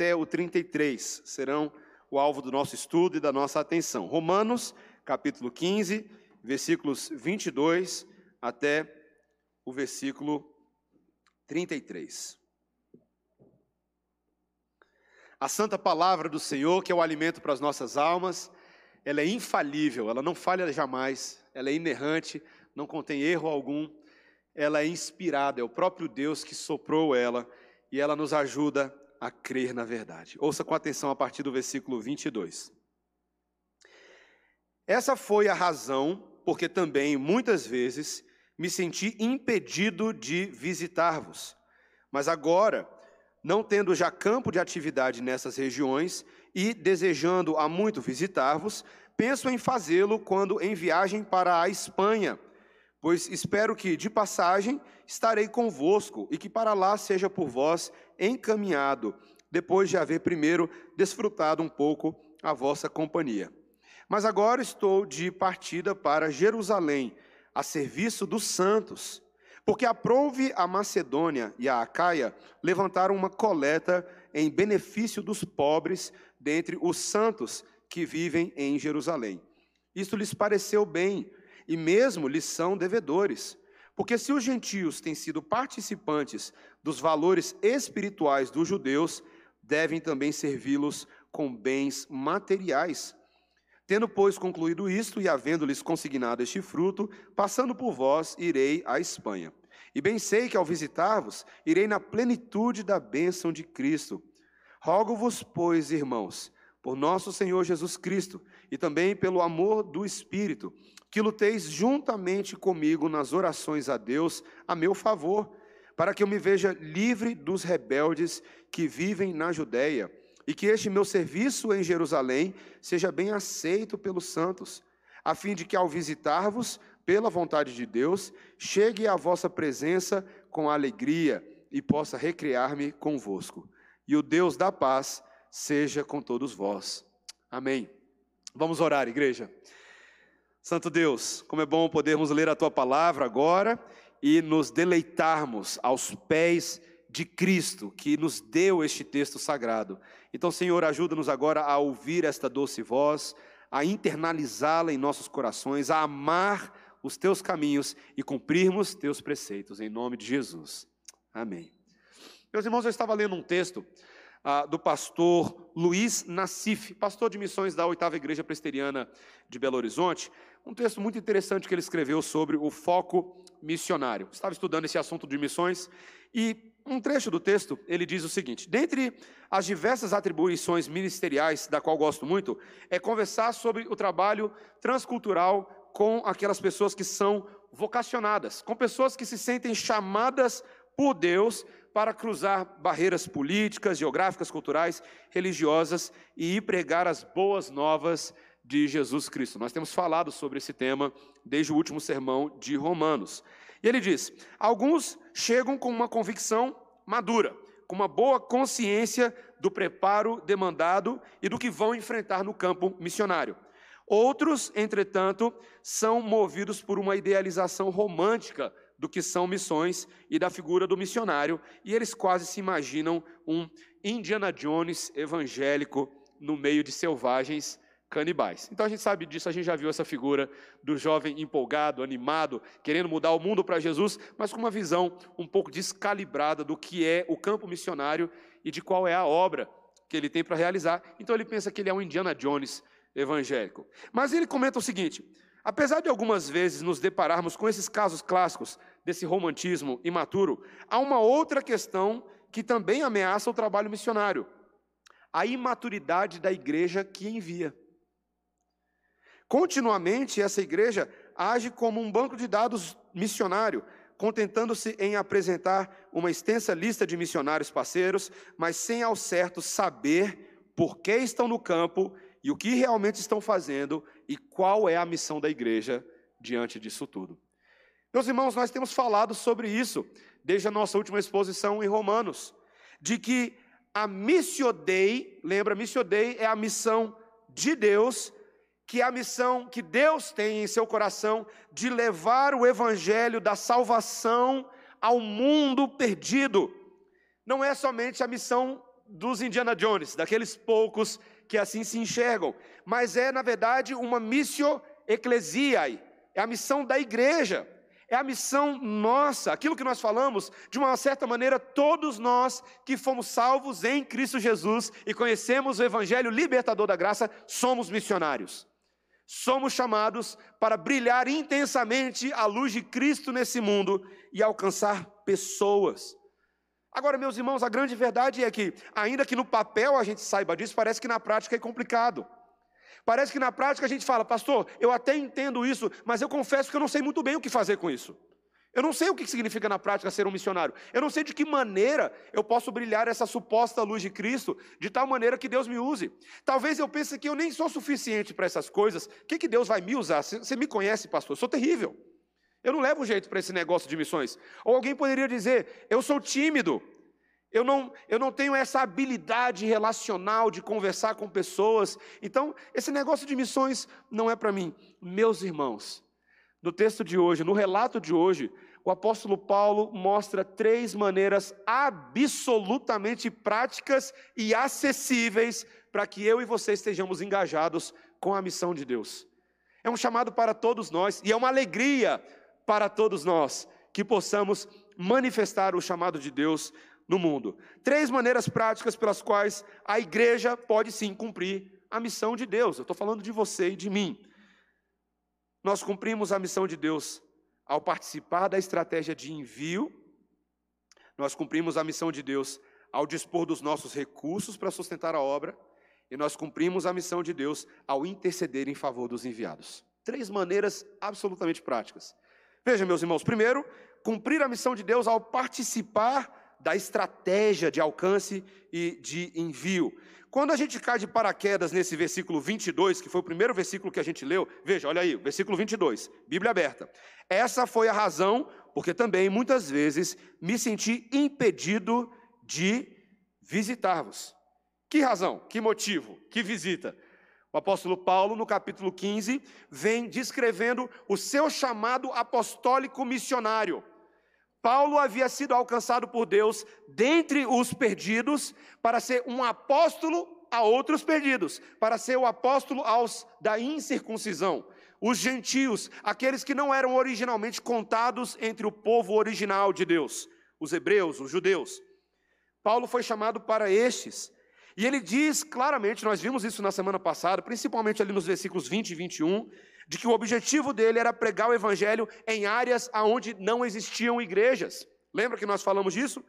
até o 33 serão o alvo do nosso estudo e da nossa atenção. Romanos, capítulo 15, versículos 22 até o versículo 33. A santa palavra do Senhor, que é o alimento para as nossas almas, ela é infalível, ela não falha jamais, ela é inerrante, não contém erro algum, ela é inspirada, é o próprio Deus que soprou ela e ela nos ajuda a crer na verdade. Ouça com atenção a partir do versículo 22. Essa foi a razão porque também muitas vezes me senti impedido de visitar-vos. Mas agora, não tendo já campo de atividade nessas regiões e desejando há muito visitar-vos, penso em fazê-lo quando em viagem para a Espanha, pois espero que, de passagem, estarei convosco e que para lá seja por vós encaminhado, depois de haver primeiro desfrutado um pouco a vossa companhia. Mas agora estou de partida para Jerusalém, a serviço dos santos, porque aprouve a Macedônia e a Acaia levantaram uma coleta em benefício dos pobres dentre os santos que vivem em Jerusalém. Isto lhes pareceu bem, e mesmo lhes são devedores. Porque se os gentios têm sido participantes dos valores espirituais dos judeus, devem também servi-los com bens materiais. Tendo, pois, concluído isto e havendo-lhes consignado este fruto, passando por vós, irei à Espanha. E bem sei que ao visitar-vos, irei na plenitude da bênção de Cristo. Rogo-vos, pois, irmãos, por nosso Senhor Jesus Cristo e também pelo amor do Espírito, que luteis juntamente comigo nas orações a Deus a meu favor, para que eu me veja livre dos rebeldes que vivem na Judéia e que este meu serviço em Jerusalém seja bem aceito pelos santos, a fim de que ao visitar-vos, pela vontade de Deus, chegue à vossa presença com alegria e possa recriar-me convosco. E o Deus da paz seja com todos vós. Amém. Vamos orar, igreja. Santo Deus, como é bom podermos ler a tua palavra agora e nos deleitarmos aos pés de Cristo, que nos deu este texto sagrado. Então, Senhor, ajuda-nos agora a ouvir esta doce voz, a internalizá-la em nossos corações, a amar os teus caminhos e cumprirmos teus preceitos, em nome de Jesus. Amém. Meus irmãos, eu estava lendo um texto ah, do pastor Luiz Nassif, pastor de missões da oitava igreja presbiteriana de Belo Horizonte, um texto muito interessante que ele escreveu sobre o foco missionário. Estava estudando esse assunto de missões e um trecho do texto, ele diz o seguinte: Dentre as diversas atribuições ministeriais, da qual gosto muito, é conversar sobre o trabalho transcultural com aquelas pessoas que são vocacionadas, com pessoas que se sentem chamadas por Deus para cruzar barreiras políticas, geográficas, culturais, religiosas e pregar as boas novas de Jesus Cristo. Nós temos falado sobre esse tema desde o último sermão de Romanos. E ele diz: alguns chegam com uma convicção madura, com uma boa consciência do preparo demandado e do que vão enfrentar no campo missionário. Outros, entretanto, são movidos por uma idealização romântica do que são missões e da figura do missionário, e eles quase se imaginam um Indiana Jones evangélico no meio de selvagens canibais. Então a gente sabe disso, a gente já viu essa figura do jovem empolgado, animado, querendo mudar o mundo para Jesus, mas com uma visão um pouco descalibrada do que é o campo missionário e de qual é a obra que ele tem para realizar. Então ele pensa que ele é um Indiana Jones evangélico. Mas ele comenta o seguinte: apesar de algumas vezes nos depararmos com esses casos clássicos desse romantismo imaturo, há uma outra questão que também ameaça o trabalho missionário: a imaturidade da igreja que envia. Continuamente, essa igreja age como um banco de dados missionário, contentando-se em apresentar uma extensa lista de missionários parceiros, mas sem ao certo saber por que estão no campo e o que realmente estão fazendo e qual é a missão da igreja diante disso tudo. Meus irmãos, nós temos falado sobre isso desde a nossa última exposição em Romanos, de que a missio Dei, lembra, missio Dei é a missão de Deus que a missão que Deus tem em seu coração de levar o evangelho da salvação ao mundo perdido. Não é somente a missão dos Indiana Jones, daqueles poucos que assim se enxergam, mas é, na verdade, uma missio ecclesiae, é a missão da igreja, é a missão nossa, aquilo que nós falamos, de uma certa maneira, todos nós que fomos salvos em Cristo Jesus e conhecemos o Evangelho libertador da graça, somos missionários. Somos chamados para brilhar intensamente a luz de Cristo nesse mundo e alcançar pessoas. Agora, meus irmãos, a grande verdade é que, ainda que no papel a gente saiba disso, parece que na prática é complicado. Parece que na prática a gente fala, pastor, eu até entendo isso, mas eu confesso que eu não sei muito bem o que fazer com isso. Eu não sei o que significa na prática ser um missionário. Eu não sei de que maneira eu posso brilhar essa suposta luz de Cristo, de tal maneira que Deus me use. Talvez eu pense que eu nem sou suficiente para essas coisas. O que, que Deus vai me usar? Você me conhece, pastor? Eu sou terrível. Eu não levo jeito para esse negócio de missões. Ou alguém poderia dizer: eu sou tímido, eu não, eu não tenho essa habilidade relacional de conversar com pessoas. Então, esse negócio de missões não é para mim. Meus irmãos, no texto de hoje, no relato de hoje, o apóstolo Paulo mostra três maneiras absolutamente práticas e acessíveis para que eu e você estejamos engajados com a missão de Deus. É um chamado para todos nós e é uma alegria para todos nós que possamos manifestar o chamado de Deus no mundo. Três maneiras práticas pelas quais a igreja pode sim cumprir a missão de Deus. Eu estou falando de você e de mim. Nós cumprimos a missão de Deus ao participar da estratégia de envio, nós cumprimos a missão de Deus ao dispor dos nossos recursos para sustentar a obra, e nós cumprimos a missão de Deus ao interceder em favor dos enviados. Três maneiras absolutamente práticas. Veja, meus irmãos, primeiro, cumprir a missão de Deus ao participar da estratégia de alcance e de envio. Quando a gente cai de paraquedas nesse versículo 22, que foi o primeiro versículo que a gente leu, veja, olha aí, versículo 22, Bíblia aberta. Essa foi a razão, porque também muitas vezes me senti impedido de visitar-vos. Que razão? Que motivo? Que visita? O apóstolo Paulo, no capítulo 15, vem descrevendo o seu chamado apostólico missionário. Paulo havia sido alcançado por Deus dentre os perdidos para ser um apóstolo a outros perdidos, para ser o apóstolo aos da incircuncisão, os gentios, aqueles que não eram originalmente contados entre o povo original de Deus, os hebreus, os judeus. Paulo foi chamado para estes. E ele diz claramente, nós vimos isso na semana passada, principalmente ali nos versículos 20 e 21, de que o objetivo dele era pregar o evangelho em áreas onde não existiam igrejas. Lembra que nós falamos disso?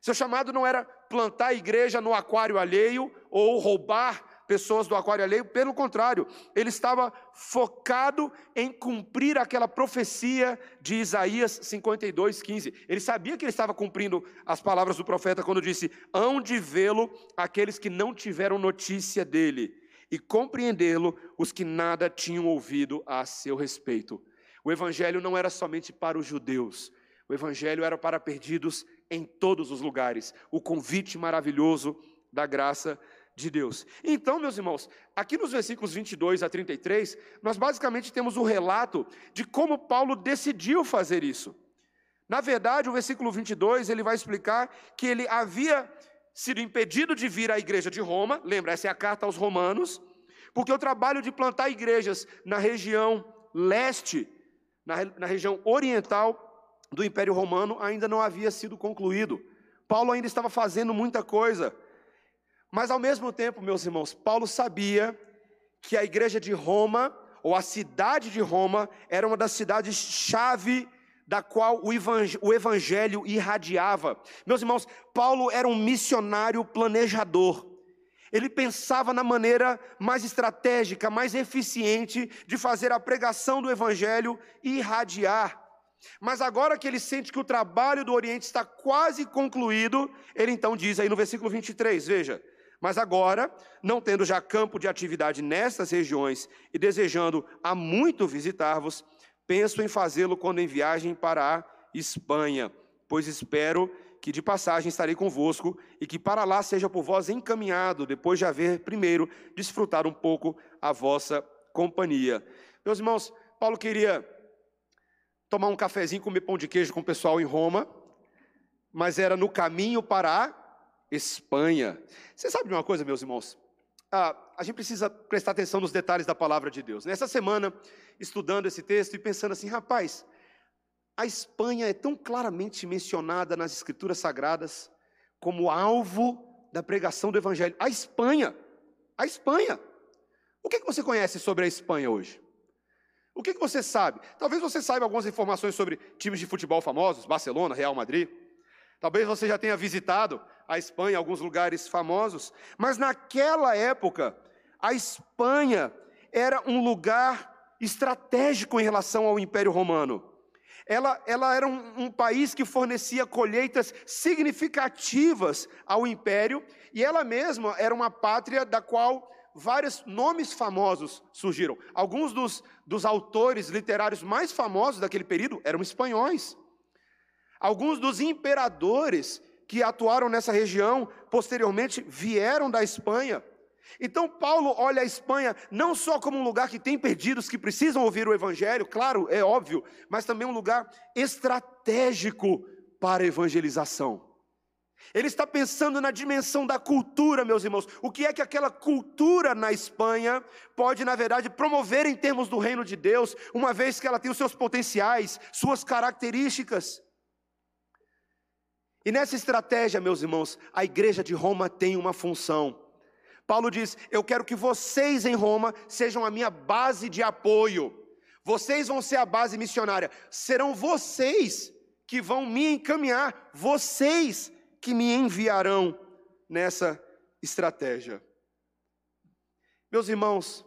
Seu chamado não era plantar igreja no aquário alheio ou roubar pessoas do aquário alheio, pelo contrário, ele estava focado em cumprir aquela profecia de Isaías 52, 15. Ele sabia que ele estava cumprindo as palavras do profeta quando disse: Hão de vê-lo aqueles que não tiveram notícia dele, e compreendê-lo os que nada tinham ouvido a seu respeito. O evangelho não era somente para os judeus, o evangelho era para perdidos em todos os lugares. O convite maravilhoso da graça de Deus. Então, meus irmãos, aqui nos versículos 22 a 33, nós basicamente temos o relato de como Paulo decidiu fazer isso. Na verdade, o versículo 22, ele vai explicar que ele havia sido impedido de vir à igreja de Roma, lembra, essa é a carta aos romanos, porque o trabalho de plantar igrejas na região leste, na, na região oriental do Império Romano, ainda não havia sido concluído. Paulo ainda estava fazendo muita coisa. Mas ao mesmo tempo, meus irmãos, Paulo sabia que a igreja de Roma, ou a cidade de Roma, era uma das cidades-chave da qual o evangelho irradiava. Meus irmãos, Paulo era um missionário planejador. Ele pensava na maneira mais estratégica, mais eficiente de fazer a pregação do evangelho irradiar. Mas agora que ele sente que o trabalho do Oriente está quase concluído, ele então diz aí no versículo 23, veja: mas agora, não tendo já campo de atividade nestas regiões e desejando há muito visitar-vos, penso em fazê-lo quando em viagem para a Espanha, pois espero que de passagem estarei convosco e que para lá seja por vós encaminhado, depois de haver primeiro desfrutado um pouco a vossa companhia. Meus irmãos, Paulo queria tomar um cafezinho, comer pão de queijo com o pessoal em Roma, mas era no caminho para a Espanha. Você sabe de uma coisa, meus irmãos? Ah, a gente precisa prestar atenção nos detalhes da palavra de Deus. Nessa semana, estudando esse texto e pensando assim, rapaz, a Espanha é tão claramente mencionada nas Escrituras Sagradas como alvo da pregação do Evangelho. A Espanha, a Espanha. O que, que você conhece sobre a Espanha hoje? O que, que você sabe? Talvez você saiba algumas informações sobre times de futebol famosos, Barcelona, Real Madrid. Talvez você já tenha visitado a Espanha, alguns lugares famosos, mas naquela época, a Espanha era um lugar estratégico em relação ao Império Romano. Ela, ela era um, um, país que fornecia colheitas significativas ao império, e ela mesma era uma pátria da qual vários nomes famosos surgiram. Alguns dos, dos autores literários mais famosos daquele período eram espanhóis. Alguns dos imperadores que atuaram nessa região posteriormente vieram da Espanha. Então, Paulo olha a Espanha não só como um lugar que tem perdidos que precisam ouvir o Evangelho, claro, é óbvio, mas também um lugar estratégico para a evangelização. Ele está pensando na dimensão da cultura, meus irmãos. O que é que aquela cultura na Espanha pode, na verdade, promover em termos do reino de Deus, uma vez que ela tem os seus potenciais, suas características. E nessa estratégia, meus irmãos, a igreja de Roma tem uma função. Paulo diz: Eu quero que vocês em Roma sejam a minha base de apoio. Vocês vão ser a base missionária. Serão vocês que vão me encaminhar, vocês que me enviarão nessa estratégia. Meus irmãos,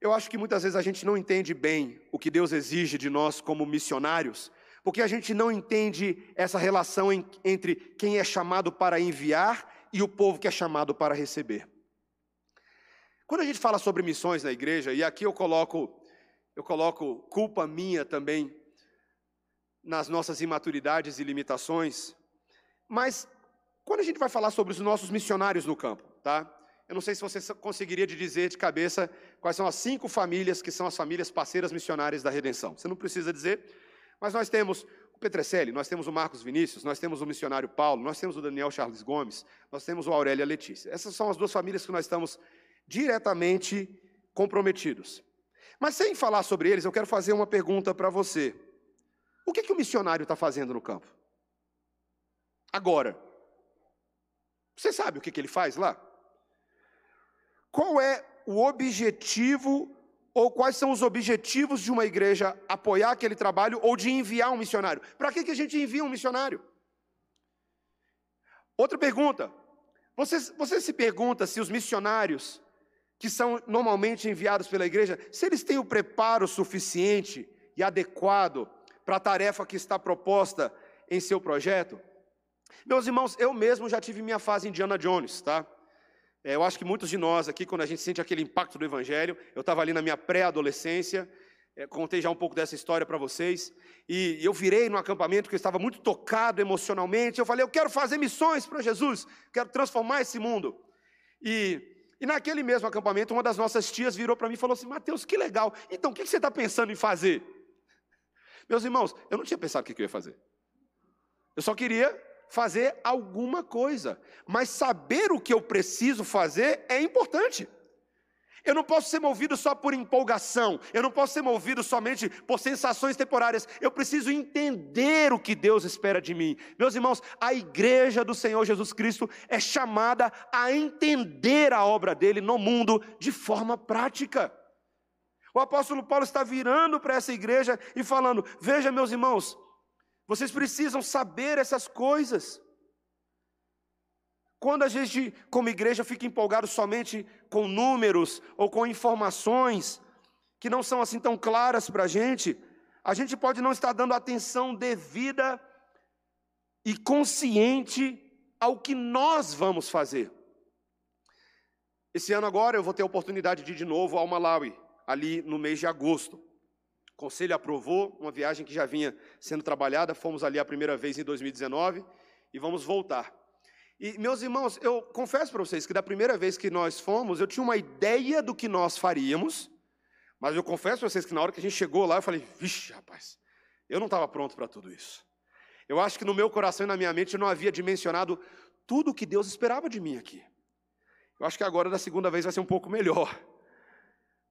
eu acho que muitas vezes a gente não entende bem o que Deus exige de nós como missionários, porque a gente não entende essa relação em, entre quem é chamado para enviar e o povo que é chamado para receber. Quando a gente fala sobre missões na igreja, e aqui eu coloco, eu coloco culpa minha também nas nossas imaturidades e limitações, mas quando a gente vai falar sobre os nossos missionários no campo, tá? Eu não sei se você conseguiria dizer de cabeça quais são as cinco famílias que são as famílias parceiras missionárias da redenção. Você não precisa dizer, mas nós temos o Petrecelli, nós temos o Marcos Vinícius, nós temos o missionário Paulo, nós temos o Daniel Charles Gomes, nós temos o Aurélia Letícia. Essas são as duas famílias que nós estamos diretamente comprometidos. Mas sem falar sobre eles, eu quero fazer uma pergunta para você. O que, que o missionário está fazendo no campo? Agora. Você sabe o que, que ele faz lá? Qual é o objetivo ou quais são os objetivos de uma igreja apoiar aquele trabalho ou de enviar um missionário? Para que, que a gente envia um missionário? Outra pergunta. Você, você se pergunta se os missionários que são normalmente enviados pela igreja, se eles têm o preparo suficiente e adequado para a tarefa que está proposta em seu projeto? Meus irmãos, eu mesmo já tive minha fase Indiana Jones, tá? É, eu acho que muitos de nós aqui, quando a gente sente aquele impacto do Evangelho, eu estava ali na minha pré-adolescência, é, contei já um pouco dessa história para vocês, e eu virei no acampamento que eu estava muito tocado emocionalmente. Eu falei, eu quero fazer missões para Jesus, quero transformar esse mundo. E, e naquele mesmo acampamento, uma das nossas tias virou para mim e falou assim: Mateus, que legal, então o que você está pensando em fazer? Meus irmãos, eu não tinha pensado o que eu ia fazer, eu só queria fazer alguma coisa, mas saber o que eu preciso fazer é importante. Eu não posso ser movido só por empolgação, eu não posso ser movido somente por sensações temporárias, eu preciso entender o que Deus espera de mim. Meus irmãos, a igreja do Senhor Jesus Cristo é chamada a entender a obra dele no mundo de forma prática. O apóstolo Paulo está virando para essa igreja e falando: Veja, meus irmãos, vocês precisam saber essas coisas. Quando a gente, como igreja, fica empolgado somente com números ou com informações que não são assim tão claras para a gente, a gente pode não estar dando atenção devida e consciente ao que nós vamos fazer. Esse ano agora eu vou ter a oportunidade de ir de novo ao Malawi, ali no mês de agosto. O conselho aprovou uma viagem que já vinha sendo trabalhada, fomos ali a primeira vez em 2019 e vamos voltar. E, meus irmãos, eu confesso para vocês que da primeira vez que nós fomos, eu tinha uma ideia do que nós faríamos, mas eu confesso para vocês que na hora que a gente chegou lá, eu falei, vixe, rapaz, eu não estava pronto para tudo isso. Eu acho que no meu coração e na minha mente eu não havia dimensionado tudo o que Deus esperava de mim aqui. Eu acho que agora, da segunda vez, vai ser um pouco melhor.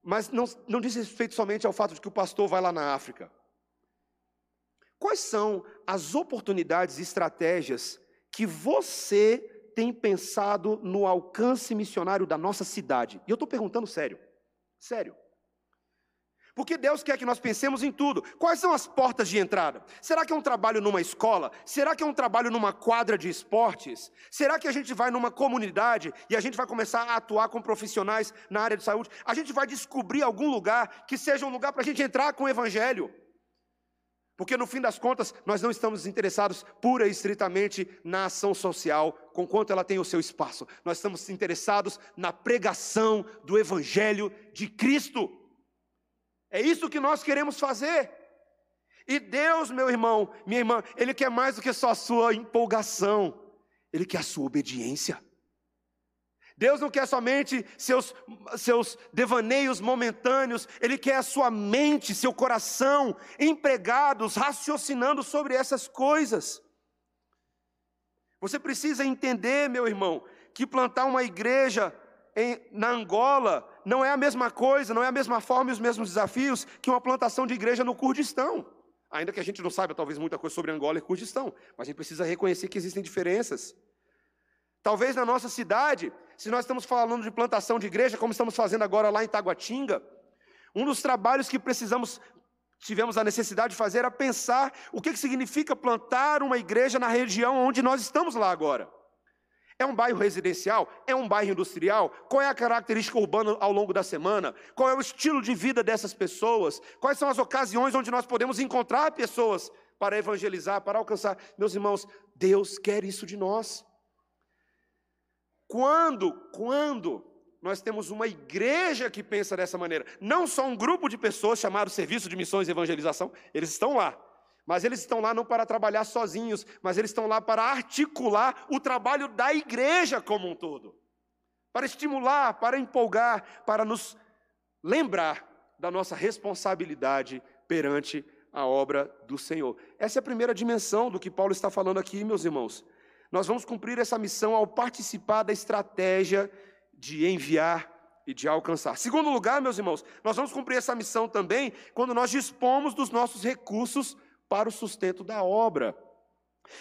Mas não, não diz respeito somente ao fato de que o pastor vai lá na África. Quais são as oportunidades e estratégias que você tem pensado no alcance missionário da nossa cidade? E eu estou perguntando sério. Sério. Porque Deus quer que nós pensemos em tudo. Quais são as portas de entrada? Será que é um trabalho numa escola? Será que é um trabalho numa quadra de esportes? Será que a gente vai numa comunidade e a gente vai começar a atuar com profissionais na área de saúde? A gente vai descobrir algum lugar que seja um lugar para a gente entrar com o Evangelho? Porque no fim das contas, nós não estamos interessados pura e estritamente na ação social, com quanto ela tem o seu espaço. Nós estamos interessados na pregação do Evangelho de Cristo. É isso que nós queremos fazer. E Deus, meu irmão, minha irmã, Ele quer mais do que só a sua empolgação, Ele quer a sua obediência. Deus não quer somente seus, seus devaneios momentâneos, Ele quer a sua mente, seu coração empregados, raciocinando sobre essas coisas. Você precisa entender, meu irmão, que plantar uma igreja em, na Angola não é a mesma coisa, não é a mesma forma e os mesmos desafios que uma plantação de igreja no Kurdistão. Ainda que a gente não saiba talvez muita coisa sobre Angola e Kurdistão, mas a gente precisa reconhecer que existem diferenças. Talvez na nossa cidade, se nós estamos falando de plantação de igreja, como estamos fazendo agora lá em Taguatinga, um dos trabalhos que precisamos, tivemos a necessidade de fazer era pensar o que, significa plantar uma igreja na região onde nós estamos lá agora. É um bairro residencial? É um bairro industrial? Qual é a característica urbana ao longo da semana? Qual é o estilo de vida dessas pessoas? Quais são as ocasiões onde nós podemos encontrar pessoas para evangelizar, para alcançar? Meus irmãos, Deus quer isso de nós. Quando, quando nós temos uma igreja que pensa dessa maneira, não só um grupo de pessoas chamado Serviço de Missões e Evangelização, eles estão lá, mas eles estão lá não para trabalhar sozinhos, mas eles estão lá para articular o trabalho da igreja como um todo. Para estimular, para empolgar, para nos lembrar da nossa responsabilidade perante a obra do Senhor. Essa é a primeira dimensão do que Paulo está falando aqui, meus irmãos. Nós vamos cumprir essa missão ao participar da estratégia de enviar e de alcançar. Segundo lugar, meus irmãos, nós vamos cumprir essa missão também quando nós dispomos dos nossos recursos para o sustento da obra.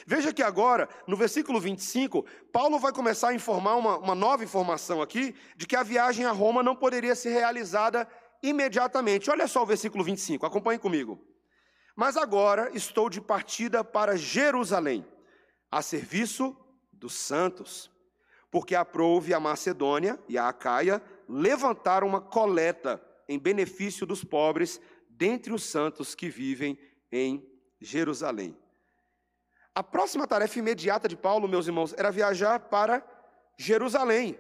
Veja que agora, no versículo 25, Paulo vai começar a informar uma, uma nova informação aqui, de que a viagem a Roma não poderia ser realizada imediatamente. Olha só o versículo 25, acompanhe comigo. Mas agora estou de partida para Jerusalém, a serviço dos santos, porque aprouve a Macedônia e a Acaia levantar uma coleta em benefício dos pobres dentre os santos que vivem em Jerusalém. A próxima tarefa imediata de Paulo, meus irmãos, era viajar para Jerusalém.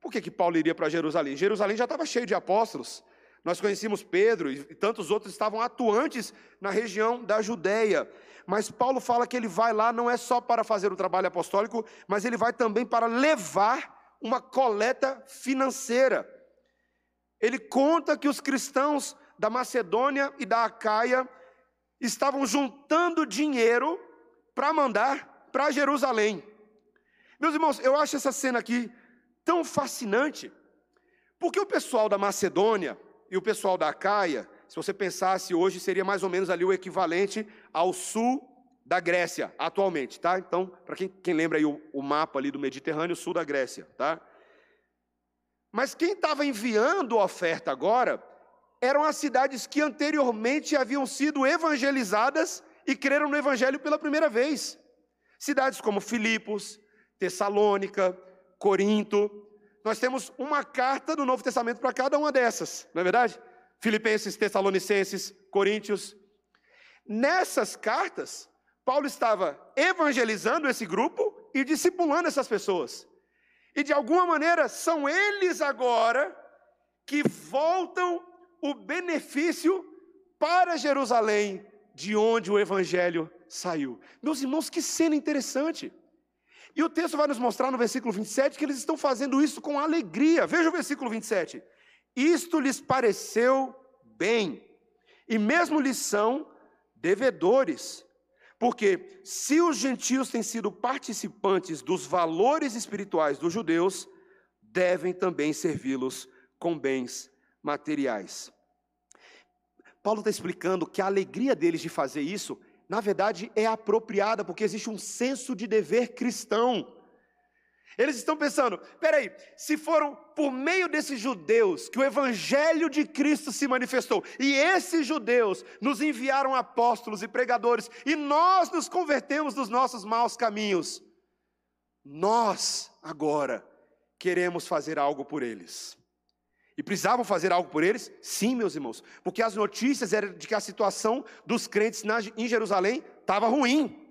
Por que, que Paulo iria para Jerusalém? Jerusalém já estava cheio de apóstolos. Nós conhecíamos Pedro e tantos outros estavam atuantes na região da Judéia. Mas Paulo fala que ele vai lá não é só para fazer o trabalho apostólico, mas ele vai também para levar uma coleta financeira. Ele conta que os cristãos da Macedônia e da Acaia estavam juntando dinheiro para mandar para Jerusalém. Meus irmãos, eu acho essa cena aqui tão fascinante, porque o pessoal da Macedônia e o pessoal da Caia, se você pensasse hoje, seria mais ou menos ali o equivalente ao sul da Grécia, atualmente, tá? Então, para quem, quem, lembra aí o, o, mapa ali do Mediterrâneo, sul da Grécia, tá? Mas quem estava enviando a oferta agora eram as cidades que anteriormente haviam sido evangelizadas e creram no Evangelho pela primeira vez. Cidades como Filipos, Tessalônica, Corinto. Nós temos uma carta do Novo Testamento para cada uma dessas, não é verdade? Filipenses, Tessalonicenses, Coríntios. Nessas cartas, Paulo estava evangelizando esse grupo e discipulando essas pessoas. E de alguma maneira são eles agora que voltam o benefício para Jerusalém, de onde o evangelho saiu. Meus irmãos, que cena interessante. E o texto vai nos mostrar no versículo 27 que eles estão fazendo isso com alegria. Veja o versículo 27. Isto lhes pareceu bem, e mesmo lhes são devedores, Porque se os gentios têm sido participantes dos valores espirituais dos judeus, devem também servi-los com bens materiais. Paulo está explicando que a alegria deles de fazer isso, na verdade, é apropriada, porque existe um senso de dever cristão. Eles estão pensando: peraí, se foram por meio desses judeus que o evangelho de Cristo se manifestou, e esses judeus nos enviaram apóstolos e pregadores, e nós nos convertemos dos nossos maus caminhos, nós agora queremos fazer algo por eles. E precisavam fazer algo por eles? Sim, meus irmãos, porque as notícias eram de que a situação dos crentes em Jerusalém estava ruim.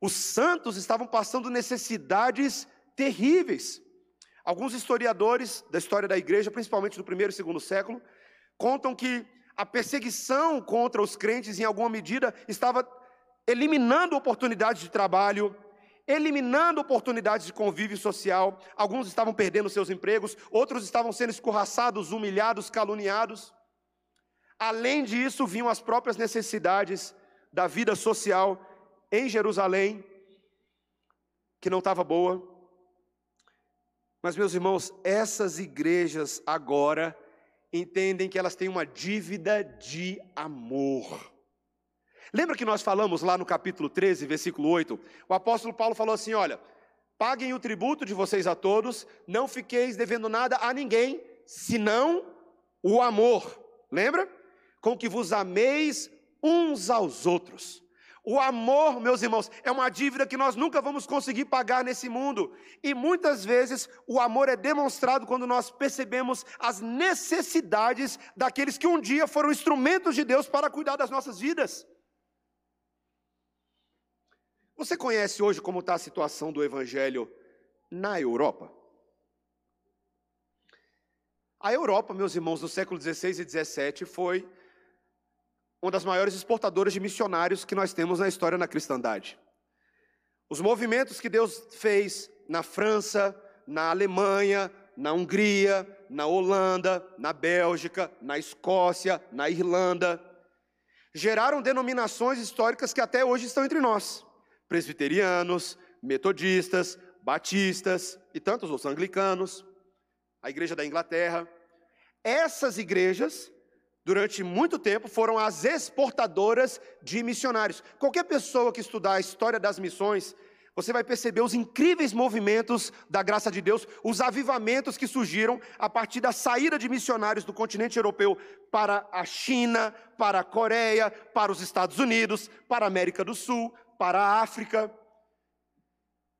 Os santos estavam passando necessidades terríveis. Alguns historiadores da história da igreja, principalmente do primeiro e segundo século, contam que a perseguição contra os crentes, em alguma medida, estava eliminando oportunidades de trabalho, eliminando oportunidades de convívio social. Alguns estavam perdendo seus empregos, outros estavam sendo escorraçados, humilhados, caluniados. Além disso, vinham as próprias necessidades da vida social em Jerusalém, que não estava boa. Mas, meus irmãos, essas igrejas agora entendem que elas têm uma dívida de amor. Lembra que nós falamos lá no capítulo 13, versículo 8? O apóstolo Paulo falou assim: olha, paguem o tributo de vocês a todos, não fiqueis devendo nada a ninguém, senão o amor. Lembra? Com que vos ameis uns aos outros. O amor, meus irmãos, é uma dívida que nós nunca vamos conseguir pagar nesse mundo. E muitas vezes o amor é demonstrado quando nós percebemos as necessidades daqueles que um dia foram instrumentos de Deus para cuidar das nossas vidas. Você conhece hoje como está a situação do Evangelho na Europa? A Europa, meus irmãos, no século XVI e XVII foi uma das maiores exportadoras de missionários que nós temos na história na cristandade. Os movimentos que Deus fez na França, na Alemanha, na Hungria, na Holanda, na Bélgica, na Escócia, na Irlanda, geraram denominações históricas que até hoje estão entre nós: presbiterianos, metodistas, batistas e tantos outros, anglicanos, a Igreja da Inglaterra. Essas igrejas durante muito tempo, foram as exportadoras de missionários. Qualquer pessoa que estudar a história das missões, você vai perceber os incríveis movimentos da graça de Deus, os avivamentos que surgiram a partir da saída de missionários do continente europeu para a China, para a Coreia, para os Estados Unidos, para a América do Sul, para a África.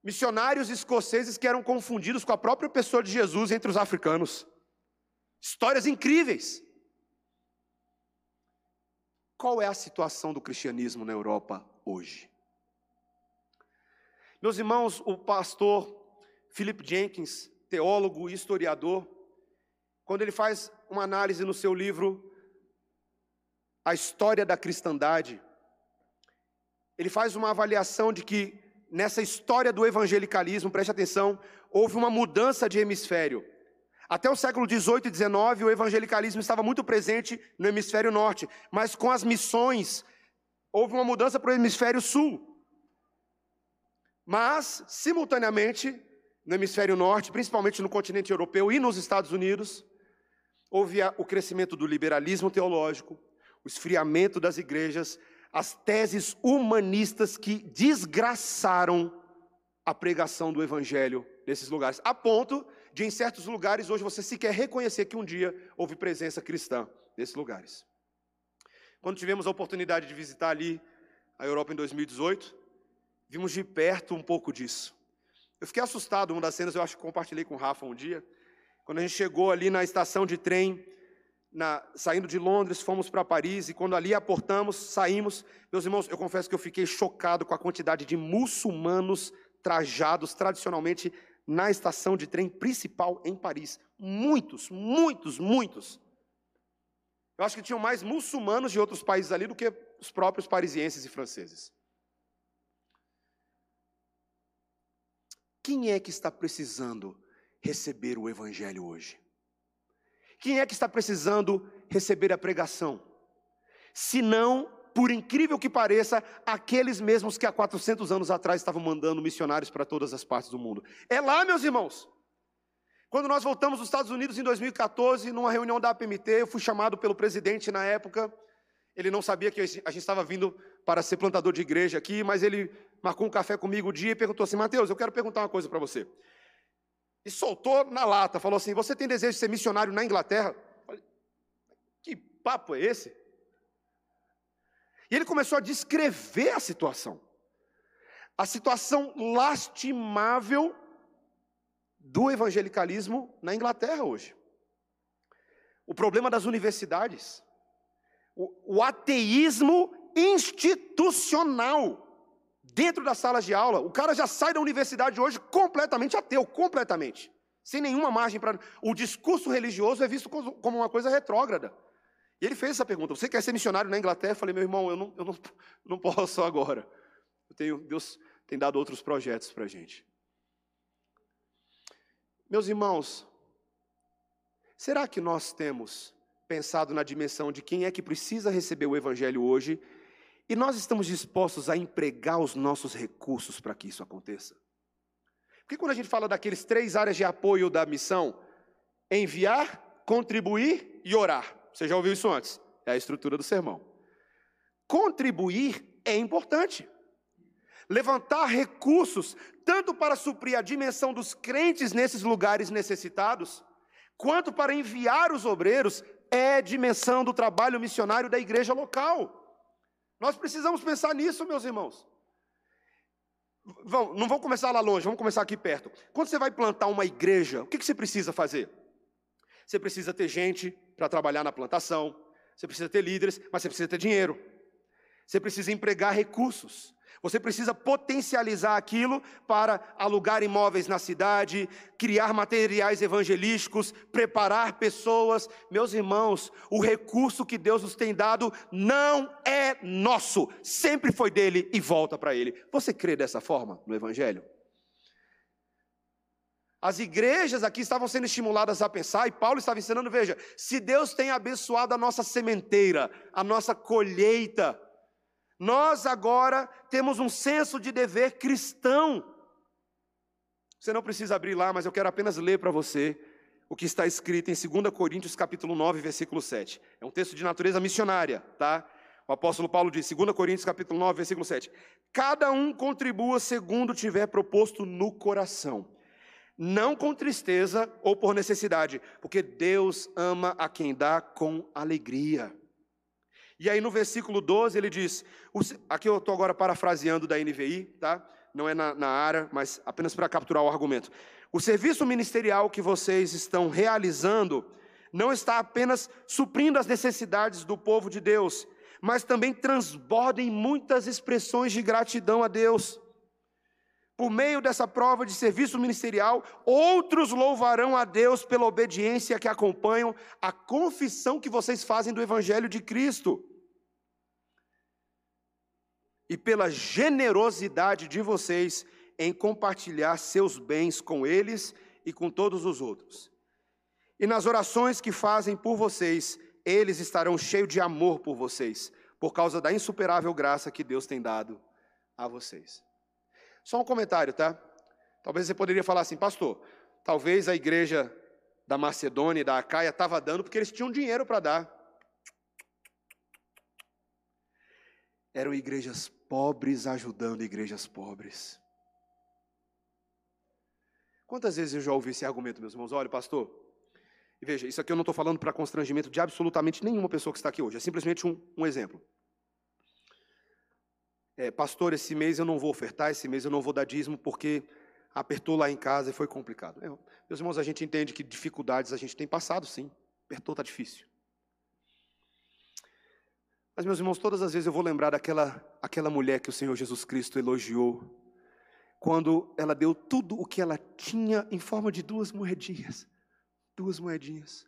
Missionários escoceses que eram confundidos com a própria pessoa de Jesus entre os africanos. Histórias incríveis. Qual é a situação do cristianismo na Europa hoje? Meus irmãos, o pastor Philip Jenkins, teólogo e historiador, quando ele faz uma análise no seu livro A História da Cristandade, ele faz uma avaliação de que nessa história do evangelicalismo, preste atenção, houve uma mudança de hemisfério. Até o século XVIII e XIX, o evangelicalismo estava muito presente no hemisfério norte, mas com as missões, houve uma mudança para o hemisfério sul. Mas, simultaneamente, no hemisfério norte, principalmente no continente europeu e nos Estados Unidos, houve o crescimento do liberalismo teológico, o esfriamento das igrejas, as teses humanistas que desgraçaram a pregação do evangelho nesses lugares, a ponto de em certos lugares hoje você sequer reconhecer que um dia houve presença cristã nesses lugares. Quando tivemos a oportunidade de visitar ali a Europa em 2018, vimos de perto um pouco disso. Eu fiquei assustado, uma das cenas eu acho que compartilhei com o Rafa um dia, quando a gente chegou ali na estação de trem, na, saindo de Londres, fomos para Paris, e quando ali aportamos, saímos, meus irmãos, eu confesso que eu fiquei chocado com a quantidade de muçulmanos trajados tradicionalmente na estação de trem principal em Paris. Muitos, muitos, muitos. Eu acho que tinham mais muçulmanos de outros países ali do que os próprios parisienses e franceses. Quem é que está precisando receber o Evangelho hoje? Quem é que está precisando receber a pregação? Se não por incrível que pareça, aqueles mesmos que há 400 anos atrás estavam mandando missionários para todas as partes do mundo. É lá, meus irmãos. Quando nós voltamos dos Estados Unidos em 2014, numa reunião da APMT, eu fui chamado pelo presidente na época. Ele não sabia que a gente estava vindo para ser plantador de igreja aqui, mas ele marcou um café comigo o dia e perguntou assim: Mateus, eu quero perguntar uma coisa para você. E soltou na lata, falou assim: Você tem desejo de ser missionário na Inglaterra? Falei, que papo é esse? E ele começou a descrever a situação. A situação lastimável do evangelicalismo na Inglaterra hoje. O problema das universidades. O, o ateísmo institucional dentro das salas de aula. O cara já sai da universidade hoje completamente ateu, completamente. Sem nenhuma margem para. O discurso religioso é visto como uma coisa retrógrada. E ele fez essa pergunta: Você quer ser missionário na Inglaterra? Eu falei, meu irmão, eu não, eu não, não posso agora. Tenho, Deus tem dado outros projetos para a gente. Meus irmãos, será que nós temos pensado na dimensão de quem é que precisa receber o Evangelho hoje e nós estamos dispostos a empregar os nossos recursos para que isso aconteça? Porque quando a gente fala daqueles três áreas de apoio da missão, enviar, contribuir e orar. Você já ouviu isso antes? É a estrutura do sermão. Contribuir é importante levantar recursos, tanto para suprir a dimensão dos crentes nesses lugares necessitados, quanto para enviar os obreiros, é dimensão do trabalho missionário da igreja local. Nós precisamos pensar nisso, meus irmãos. Vão, não vamos começar lá longe, vamos começar aqui perto. Quando você vai plantar uma igreja, o que, que você precisa fazer? Você precisa ter gente para trabalhar na plantação, você precisa ter líderes, mas você precisa ter dinheiro. Você precisa empregar recursos. Você precisa potencializar aquilo para alugar imóveis na cidade, criar materiais evangelísticos, preparar pessoas. Meus irmãos, o recurso que Deus nos tem dado não é nosso, sempre foi dele e volta para ele. Você crê dessa forma no Evangelho? As igrejas aqui estavam sendo estimuladas a pensar, e Paulo estava ensinando: veja, se Deus tem abençoado a nossa sementeira, a nossa colheita, nós agora temos um senso de dever cristão. Você não precisa abrir lá, mas eu quero apenas ler para você o que está escrito em 2 Coríntios capítulo 9, versículo 7. É um texto de natureza missionária, tá? O apóstolo Paulo diz, 2 Coríntios capítulo 9, versículo 7. Cada um contribua segundo tiver proposto no coração, não com tristeza ou por necessidade, porque Deus ama a quem dá com alegria. E aí no versículo 12 ele diz: aqui eu estou agora parafraseando da NVI, tá? Não é na, na área, mas apenas para capturar o argumento. O serviço ministerial que vocês estão realizando não está apenas suprindo as necessidades do povo de Deus, mas também transborda em muitas expressões de gratidão a Deus. Por meio dessa prova de serviço ministerial, outros louvarão a Deus pela obediência que acompanham a confissão que vocês fazem do Evangelho de Cristo e pela generosidade de vocês em compartilhar seus bens com eles e com todos os outros. E nas orações que fazem por vocês, eles estarão cheios de amor por vocês, por causa da insuperável graça que Deus tem dado a vocês. Só um comentário, tá? Talvez você poderia falar assim, pastor, talvez a igreja da Macedônia e da Acaia estava dando porque eles tinham dinheiro para dar. Eram igrejas pobres ajudando igrejas pobres. Quantas vezes eu já ouvi esse argumento, meus irmãos? Olha, pastor, e veja, isso aqui eu não estou falando para constrangimento de absolutamente nenhuma pessoa que está aqui hoje, é simplesmente um, um exemplo. É, pastor, esse mês eu não vou ofertar, esse mês eu não vou dar dízimo porque apertou lá em casa e foi complicado. É, meus irmãos, a gente entende que dificuldades a gente tem passado, sim. Apertou, está difícil. Mas, meus irmãos, todas as vezes eu vou lembrar daquela aquela mulher que o Senhor Jesus Cristo elogiou, quando ela deu tudo o que ela tinha em forma de duas moedinhas. Duas moedinhas.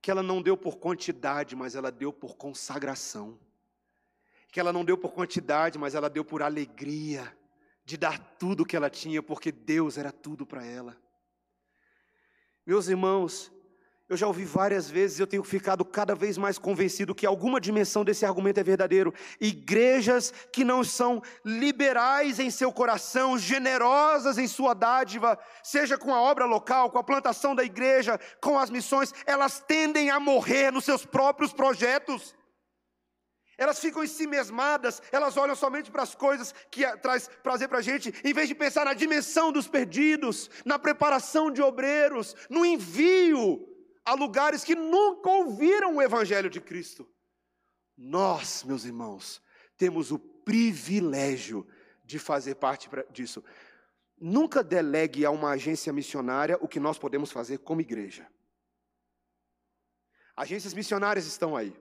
Que ela não deu por quantidade, mas ela deu por consagração. Que ela não deu por quantidade, mas ela deu por alegria de dar tudo o que ela tinha, porque Deus era tudo para ela. Meus irmãos, eu já ouvi várias vezes, eu tenho ficado cada vez mais convencido que alguma dimensão desse argumento é verdadeiro. Igrejas que não são liberais em seu coração, generosas em sua dádiva, seja com a obra local, com a plantação da igreja, com as missões, elas tendem a morrer nos seus próprios projetos. Elas ficam em si mesmadas, elas olham somente para as coisas que traz prazer para a gente, em vez de pensar na dimensão dos perdidos, na preparação de obreiros, no envio a lugares que nunca ouviram o Evangelho de Cristo. Nós, meus irmãos, temos o privilégio de fazer parte disso. Nunca delegue a uma agência missionária o que nós podemos fazer como igreja. Agências missionárias estão aí.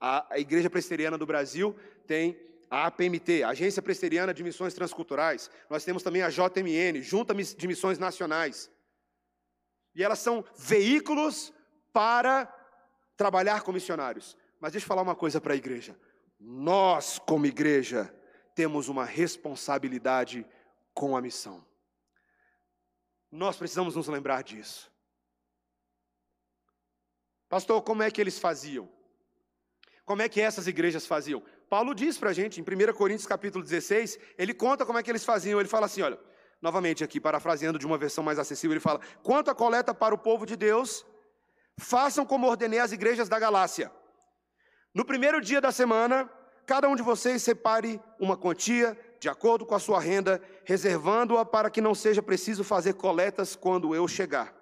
A, Igreja Presbiteriana do Brasil tem a APMT, Agência Presbiteriana de Missões Transculturais. Nós temos também a JMN, Junta de Missões Nacionais. E elas são veículos para trabalhar com missionários. Mas deixa eu falar uma coisa para a igreja. Nós, como igreja, temos uma responsabilidade com a missão. Nós precisamos nos lembrar disso. Pastor, como é que eles faziam? Como é que essas igrejas faziam? Paulo diz para a gente, em 1 Coríntios capítulo 16, ele conta como é que eles faziam. Ele fala assim, olha, novamente aqui, parafraseando de uma versão mais acessível, ele fala, quanto à coleta para o povo de Deus, façam como ordenei às igrejas da Galácia. No primeiro dia da semana, cada um de vocês separe uma quantia de acordo com a sua renda, reservando-a para que não seja preciso fazer coletas quando eu chegar.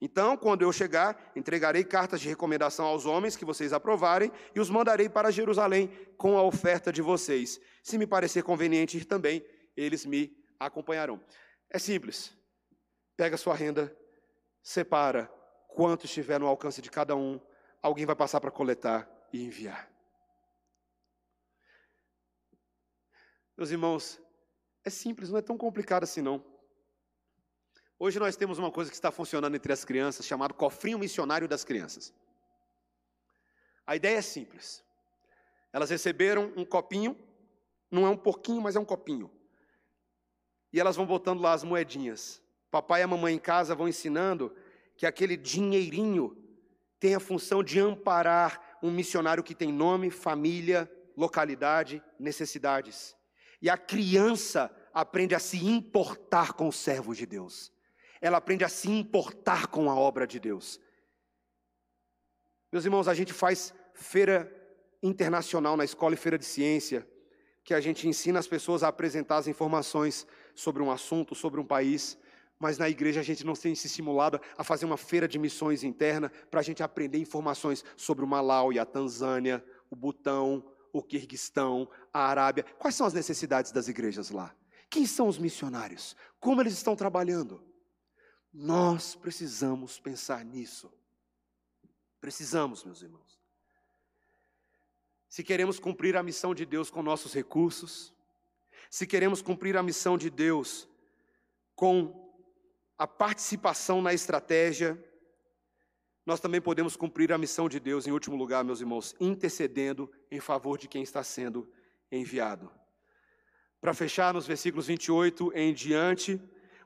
Então, quando eu chegar, entregarei cartas de recomendação aos homens que vocês aprovarem e os mandarei para Jerusalém com a oferta de vocês. Se me parecer conveniente ir também, eles me acompanharão. É simples. Pega sua renda, separa quanto estiver no alcance de cada um, alguém vai passar para coletar e enviar. Meus irmãos, é simples, não é tão complicado assim não. Hoje nós temos uma coisa que está funcionando entre as crianças, chamado cofrinho missionário das crianças. A ideia é simples. Elas receberam um copinho, não é um pouquinho, mas é um copinho. E elas vão botando lá as moedinhas. Papai e a mamãe em casa vão ensinando que aquele dinheirinho tem a função de amparar um missionário que tem nome, família, localidade, necessidades. E a criança aprende a se importar com o servo de Deus. Ela aprende a se importar com a obra de Deus. Meus irmãos, a gente faz feira internacional na escola e feira de ciência, que a gente ensina as pessoas a apresentar as informações sobre um assunto, sobre um país mas na igreja a gente não tem se estimulado a fazer uma feira de missões interna para a gente aprender informações sobre o Malau e a Tanzânia, o Butão, o Quirguistão, a Arábia. Quais são as necessidades das igrejas lá? Quem são os missionários? Como eles estão trabalhando? Nós precisamos pensar nisso. Precisamos, meus irmãos. Se queremos cumprir a missão de Deus com nossos recursos, se queremos cumprir a missão de Deus com a participação na estratégia, nós também podemos cumprir a missão de Deus, em último lugar, meus irmãos, intercedendo em favor de quem está sendo enviado. Para fechar, nos versículos 28 em diante,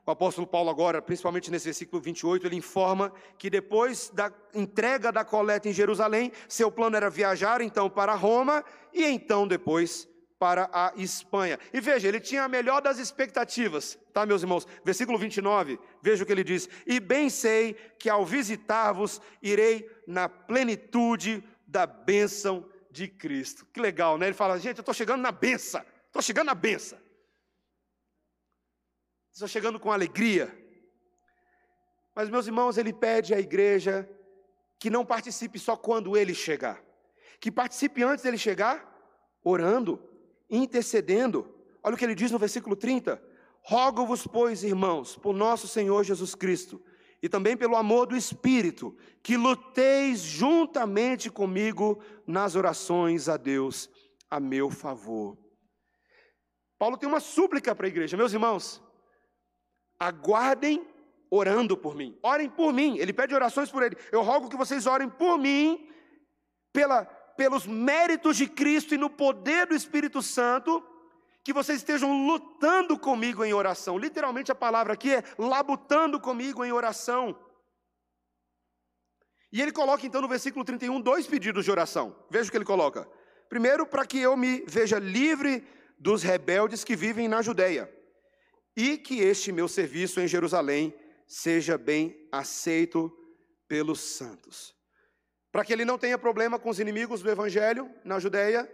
o apóstolo Paulo, agora, principalmente nesse versículo 28, ele informa que depois da entrega da coleta em Jerusalém, seu plano era viajar então para Roma e então depois para a Espanha. E veja, ele tinha a melhor das expectativas, tá, meus irmãos? Versículo 29, veja o que ele diz: E bem sei que ao visitar-vos irei na plenitude da bênção de Cristo. Que legal, né? Ele fala: Gente, eu estou chegando na benção, estou chegando na benção. Estou chegando com alegria. Mas, meus irmãos, ele pede à igreja que não participe só quando ele chegar, que participe antes dele chegar, orando, intercedendo. Olha o que ele diz no versículo 30. Rogo-vos, pois, irmãos, por nosso Senhor Jesus Cristo, e também pelo amor do Espírito, que luteis juntamente comigo nas orações a Deus a meu favor. Paulo tem uma súplica para a igreja, meus irmãos, aguardem orando por mim, orem por mim, ele pede orações por ele, eu rogo que vocês orem por mim, pela pelos méritos de Cristo e no poder do Espírito Santo, que vocês estejam lutando comigo em oração. Literalmente a palavra aqui é labutando comigo em oração. E ele coloca então no versículo 31 dois pedidos de oração. Veja o que ele coloca. Primeiro, para que eu me veja livre dos rebeldes que vivem na Judéia, e que este meu serviço em Jerusalém seja bem aceito pelos santos. Para que ele não tenha problema com os inimigos do evangelho na Judéia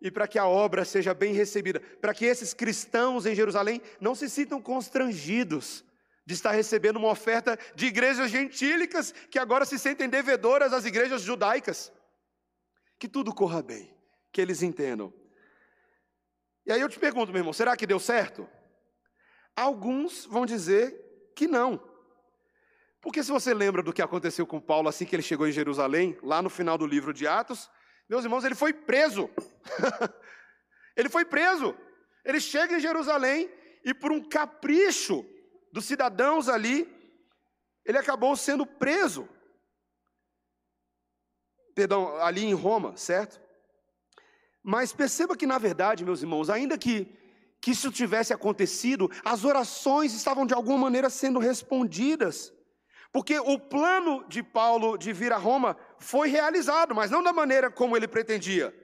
e para que a obra seja bem recebida, para que esses cristãos em Jerusalém não se sintam constrangidos de estar recebendo uma oferta de igrejas gentílicas que agora se sentem devedoras às igrejas judaicas. Que tudo corra bem, que eles entendam. E aí eu te pergunto, meu irmão, será que deu certo? Alguns vão dizer que não. Porque se você lembra do que aconteceu com Paulo assim que ele chegou em Jerusalém, lá no final do livro de Atos, meus irmãos, ele foi preso. ele foi preso. Ele chega em Jerusalém e por um capricho dos cidadãos ali, ele acabou sendo preso. Perdão, ali em Roma, certo? Mas perceba que, na verdade, meus irmãos, ainda que, que isso tivesse acontecido, as orações estavam de alguma maneira sendo respondidas. Porque o plano de Paulo de vir a Roma foi realizado, mas não da maneira como ele pretendia.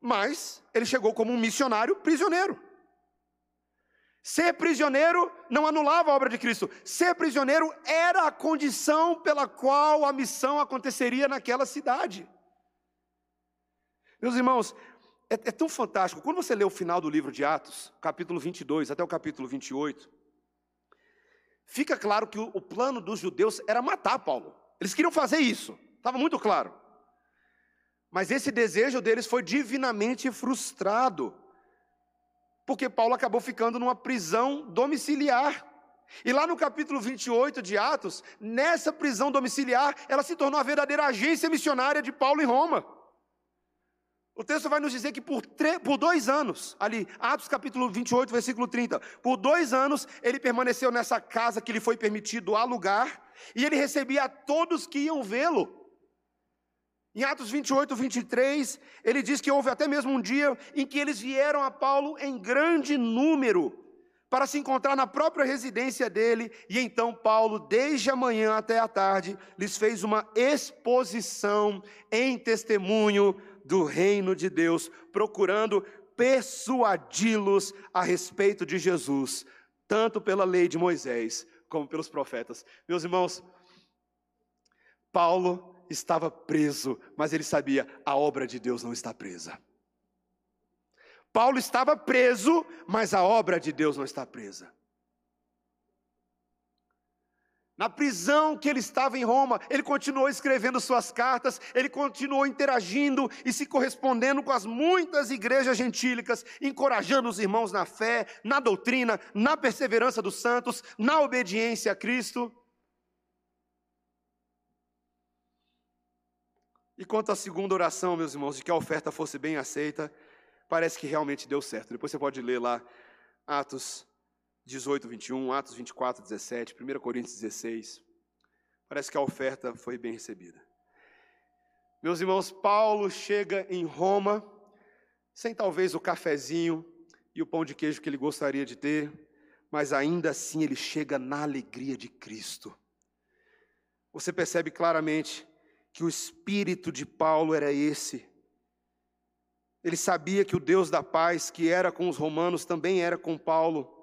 Mas ele chegou como um missionário prisioneiro. Ser prisioneiro não anulava a obra de Cristo. Ser prisioneiro era a condição pela qual a missão aconteceria naquela cidade. Meus irmãos, é, é, tão fantástico. Quando você lê o final do livro de Atos, capítulo 22 até o capítulo 28, fica claro que o, plano dos judeus era matar Paulo. Eles queriam fazer isso, estava muito claro. Mas esse desejo deles foi divinamente frustrado porque Paulo acabou ficando numa prisão domiciliar. E lá no capítulo 28 de Atos, nessa prisão domiciliar, ela se tornou a verdadeira agência missionária de Paulo em Roma. O texto vai nos dizer que por, por dois anos, ali, Atos capítulo 28, versículo 30, por dois anos ele permaneceu nessa casa que lhe foi permitido alugar, e ele recebia a todos que iam vê-lo. Em Atos 28, 23, ele diz que houve até mesmo um dia em que eles vieram a Paulo em grande número para se encontrar na própria residência dele, e então Paulo, desde a manhã até a tarde, lhes fez uma exposição em testemunho do reino de Deus, procurando persuadi-los a respeito de Jesus, tanto pela lei de Moisés como pelos profetas. Meus irmãos, Paulo estava preso, mas ele sabia: a obra de Deus não está presa. Paulo estava preso, mas a obra de Deus não está presa. Na prisão que ele estava em Roma, ele continuou escrevendo suas cartas, ele continuou interagindo e se correspondendo com as muitas igrejas gentílicas, encorajando os irmãos na fé, na doutrina, na perseverança dos santos, na obediência a Cristo. E quanto à segunda oração, meus irmãos, de que a oferta fosse bem aceita, parece que realmente deu certo. Depois você pode ler lá Atos 18, 21, Atos 24, 17, 1 Coríntios 16. Parece que a oferta foi bem recebida. Meus irmãos, Paulo chega em Roma, sem talvez o cafezinho e o pão de queijo que ele gostaria de ter, mas ainda assim ele chega na alegria de Cristo. Você percebe claramente que o espírito de Paulo era esse. Ele sabia que o Deus da paz, que era com os romanos, também era com Paulo.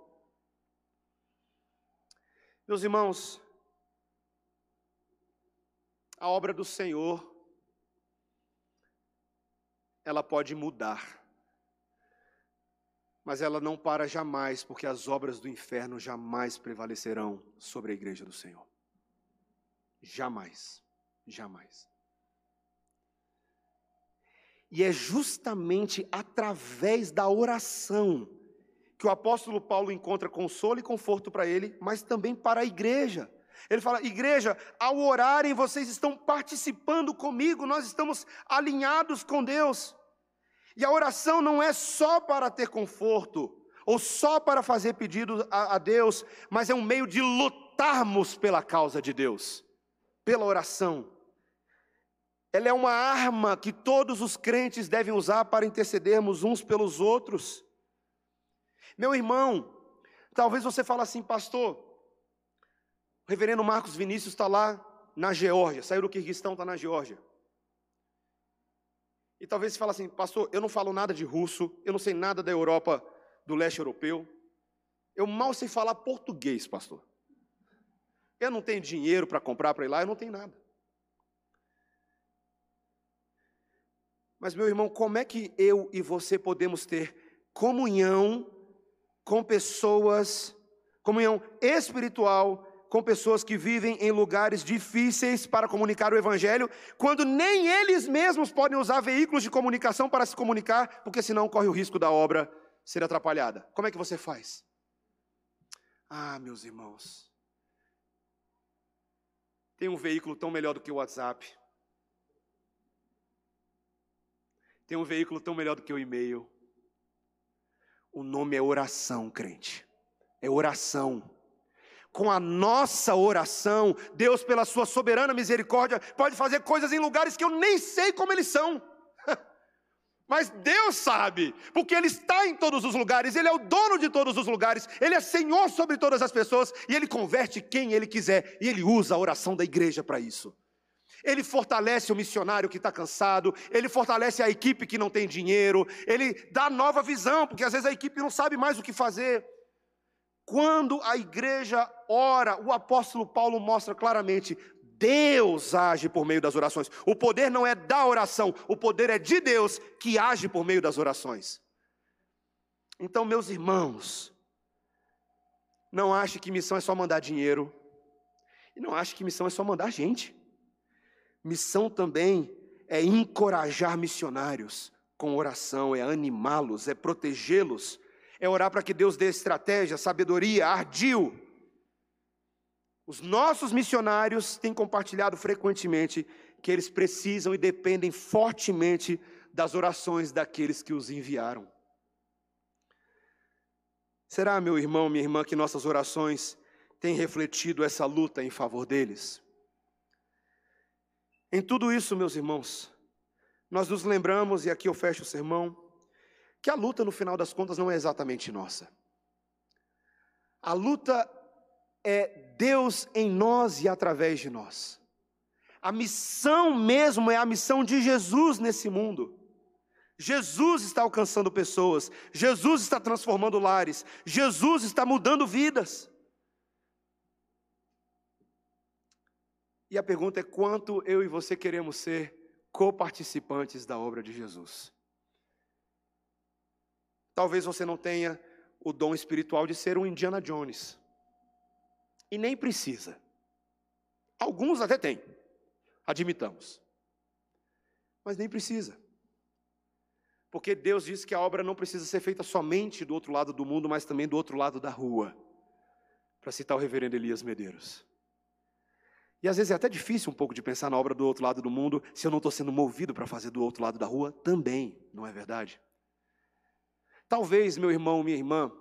Meus irmãos, a obra do Senhor, ela pode mudar, mas ela não para jamais, porque as obras do inferno jamais prevalecerão sobre a igreja do Senhor. Jamais. Jamais. E é justamente através da oração que o apóstolo Paulo encontra consolo e conforto para ele, mas também para a igreja. Ele fala: Igreja, ao orarem, vocês estão participando comigo, nós estamos alinhados com Deus. E a oração não é só para ter conforto, ou só para fazer pedidos a, a Deus, mas é um meio de lutarmos pela causa de Deus, pela oração. Ela é uma arma que todos os crentes devem usar para intercedermos uns pelos outros. Meu irmão, talvez você fale assim, pastor, o reverendo Marcos Vinícius está lá na Geórgia, saiu do Quirguistão, está na Geórgia. E talvez você fale assim, pastor, eu não falo nada de russo, eu não sei nada da Europa, do leste europeu. Eu mal sei falar português, pastor. Eu não tenho dinheiro para comprar para ir lá, eu não tenho nada. Mas, meu irmão, como é que eu e você podemos ter comunhão com pessoas, comunhão espiritual com pessoas que vivem em lugares difíceis para comunicar o Evangelho, quando nem eles mesmos podem usar veículos de comunicação para se comunicar, porque senão corre o risco da obra ser atrapalhada? Como é que você faz? Ah, meus irmãos, tem um veículo tão melhor do que o WhatsApp. Tem um veículo tão melhor do que o e-mail. O nome é oração, crente. É oração. Com a nossa oração, Deus, pela sua soberana misericórdia, pode fazer coisas em lugares que eu nem sei como eles são. Mas Deus sabe, porque Ele está em todos os lugares, Ele é o dono de todos os lugares, Ele é Senhor sobre todas as pessoas, e Ele converte quem Ele quiser, e Ele usa a oração da igreja para isso. Ele fortalece o missionário que está cansado, ele fortalece a equipe que não tem dinheiro, ele dá nova visão, porque às vezes a equipe não sabe mais o que fazer. Quando a igreja ora, o apóstolo Paulo mostra claramente: Deus age por meio das orações. O poder não é da oração, o poder é de Deus que age por meio das orações. Então, meus irmãos, não ache que missão é só mandar dinheiro, e não ache que missão é só mandar gente. Missão também é encorajar missionários com oração, é animá-los, é protegê-los, é orar para que Deus dê estratégia, sabedoria, ardil. Os nossos missionários têm compartilhado frequentemente que eles precisam e dependem fortemente das orações daqueles que os enviaram. Será, meu irmão, minha irmã, que nossas orações têm refletido essa luta em favor deles? Em tudo isso, meus irmãos, nós nos lembramos, e aqui eu fecho o sermão, que a luta, no final das contas, não é exatamente nossa. A luta é Deus em nós e através de nós. A missão mesmo é a missão de Jesus nesse mundo. Jesus está alcançando pessoas, Jesus está transformando lares, Jesus está mudando vidas. E a pergunta é: quanto eu e você queremos ser coparticipantes da obra de Jesus? Talvez você não tenha o dom espiritual de ser um Indiana Jones. E nem precisa. Alguns até têm, admitamos. Mas nem precisa. Porque Deus disse que a obra não precisa ser feita somente do outro lado do mundo, mas também do outro lado da rua. Para citar o reverendo Elias Medeiros. E às vezes é até difícil um pouco de pensar na obra do outro lado do mundo, se eu não estou sendo movido para fazer do outro lado da rua também, não é verdade? Talvez, meu irmão, minha irmã,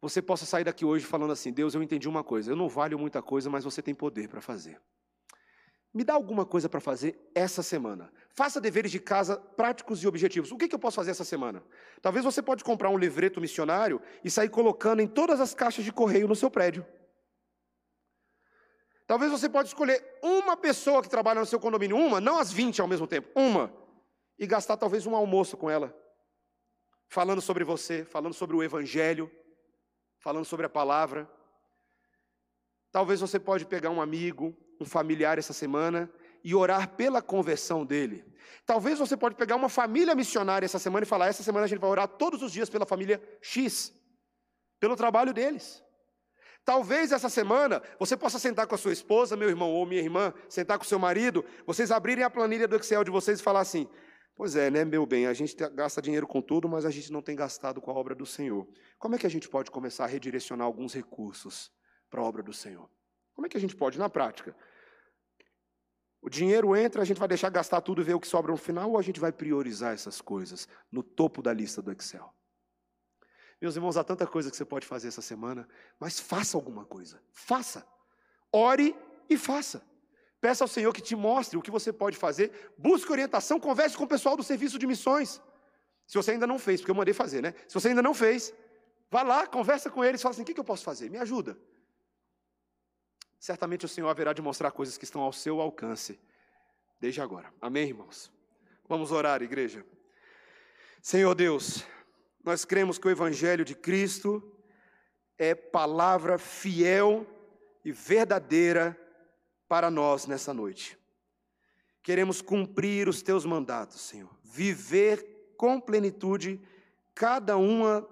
você possa sair daqui hoje falando assim: Deus, eu entendi uma coisa, eu não valho muita coisa, mas você tem poder para fazer. Me dá alguma coisa para fazer essa semana. Faça deveres de casa práticos e objetivos. O que, que eu posso fazer essa semana? Talvez você pode comprar um livreto missionário e sair colocando em todas as caixas de correio no seu prédio. Talvez você pode escolher uma pessoa que trabalha no seu condomínio, uma, não as 20 ao mesmo tempo, uma, e gastar talvez um almoço com ela, falando sobre você, falando sobre o evangelho, falando sobre a palavra. Talvez você pode pegar um amigo, um familiar essa semana e orar pela conversão dele. Talvez você pode pegar uma família missionária essa semana e falar: essa semana a gente vai orar todos os dias pela família X, pelo trabalho deles. Talvez essa semana você possa sentar com a sua esposa, meu irmão ou minha irmã, sentar com o seu marido, vocês abrirem a planilha do Excel de vocês e falar assim: Pois é, né, meu bem, a gente gasta dinheiro com tudo, mas a gente não tem gastado com a obra do Senhor. Como é que a gente pode começar a redirecionar alguns recursos para a obra do Senhor? Como é que a gente pode, na prática? O dinheiro entra, a gente vai deixar gastar tudo e ver o que sobra no final, ou a gente vai priorizar essas coisas no topo da lista do Excel? Meus irmãos, há tanta coisa que você pode fazer essa semana, mas faça alguma coisa. Faça. Ore e faça. Peça ao Senhor que te mostre o que você pode fazer. Busque orientação, converse com o pessoal do serviço de missões. Se você ainda não fez, porque eu mandei fazer, né? Se você ainda não fez, vá lá, conversa com eles, fala assim: o que eu posso fazer? Me ajuda. certamente o Senhor haverá de mostrar coisas que estão ao seu alcance desde agora. Amém, irmãos? Vamos orar, igreja. Senhor Deus, nós cremos que o Evangelho de Cristo é palavra fiel e verdadeira para nós nessa noite. Queremos cumprir os teus mandatos, Senhor, viver com plenitude cada uma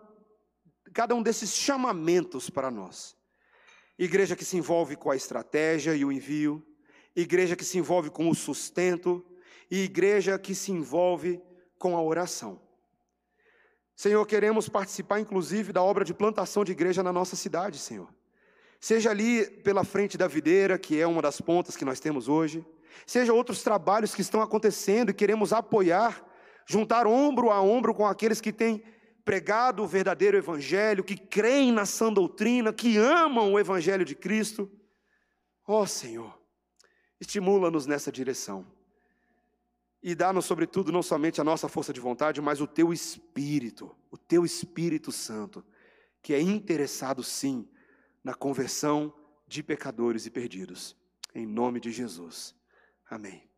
cada um desses chamamentos para nós. Igreja que se envolve com a estratégia e o envio, igreja que se envolve com o sustento e igreja que se envolve com a oração. Senhor, queremos participar inclusive da obra de plantação de igreja na nossa cidade, Senhor. Seja ali pela frente da videira, que é uma das pontas que nós temos hoje, seja outros trabalhos que estão acontecendo e queremos apoiar, juntar ombro a ombro com aqueles que têm pregado o verdadeiro evangelho, que creem na sã doutrina, que amam o evangelho de Cristo. Ó oh, Senhor, estimula-nos nessa direção e dá-nos, sobretudo, não somente a nossa força de vontade, mas o teu Espírito, o teu Espírito Santo, que é interessado, sim, na conversão de pecadores e perdidos. Em nome de Jesus. Amém.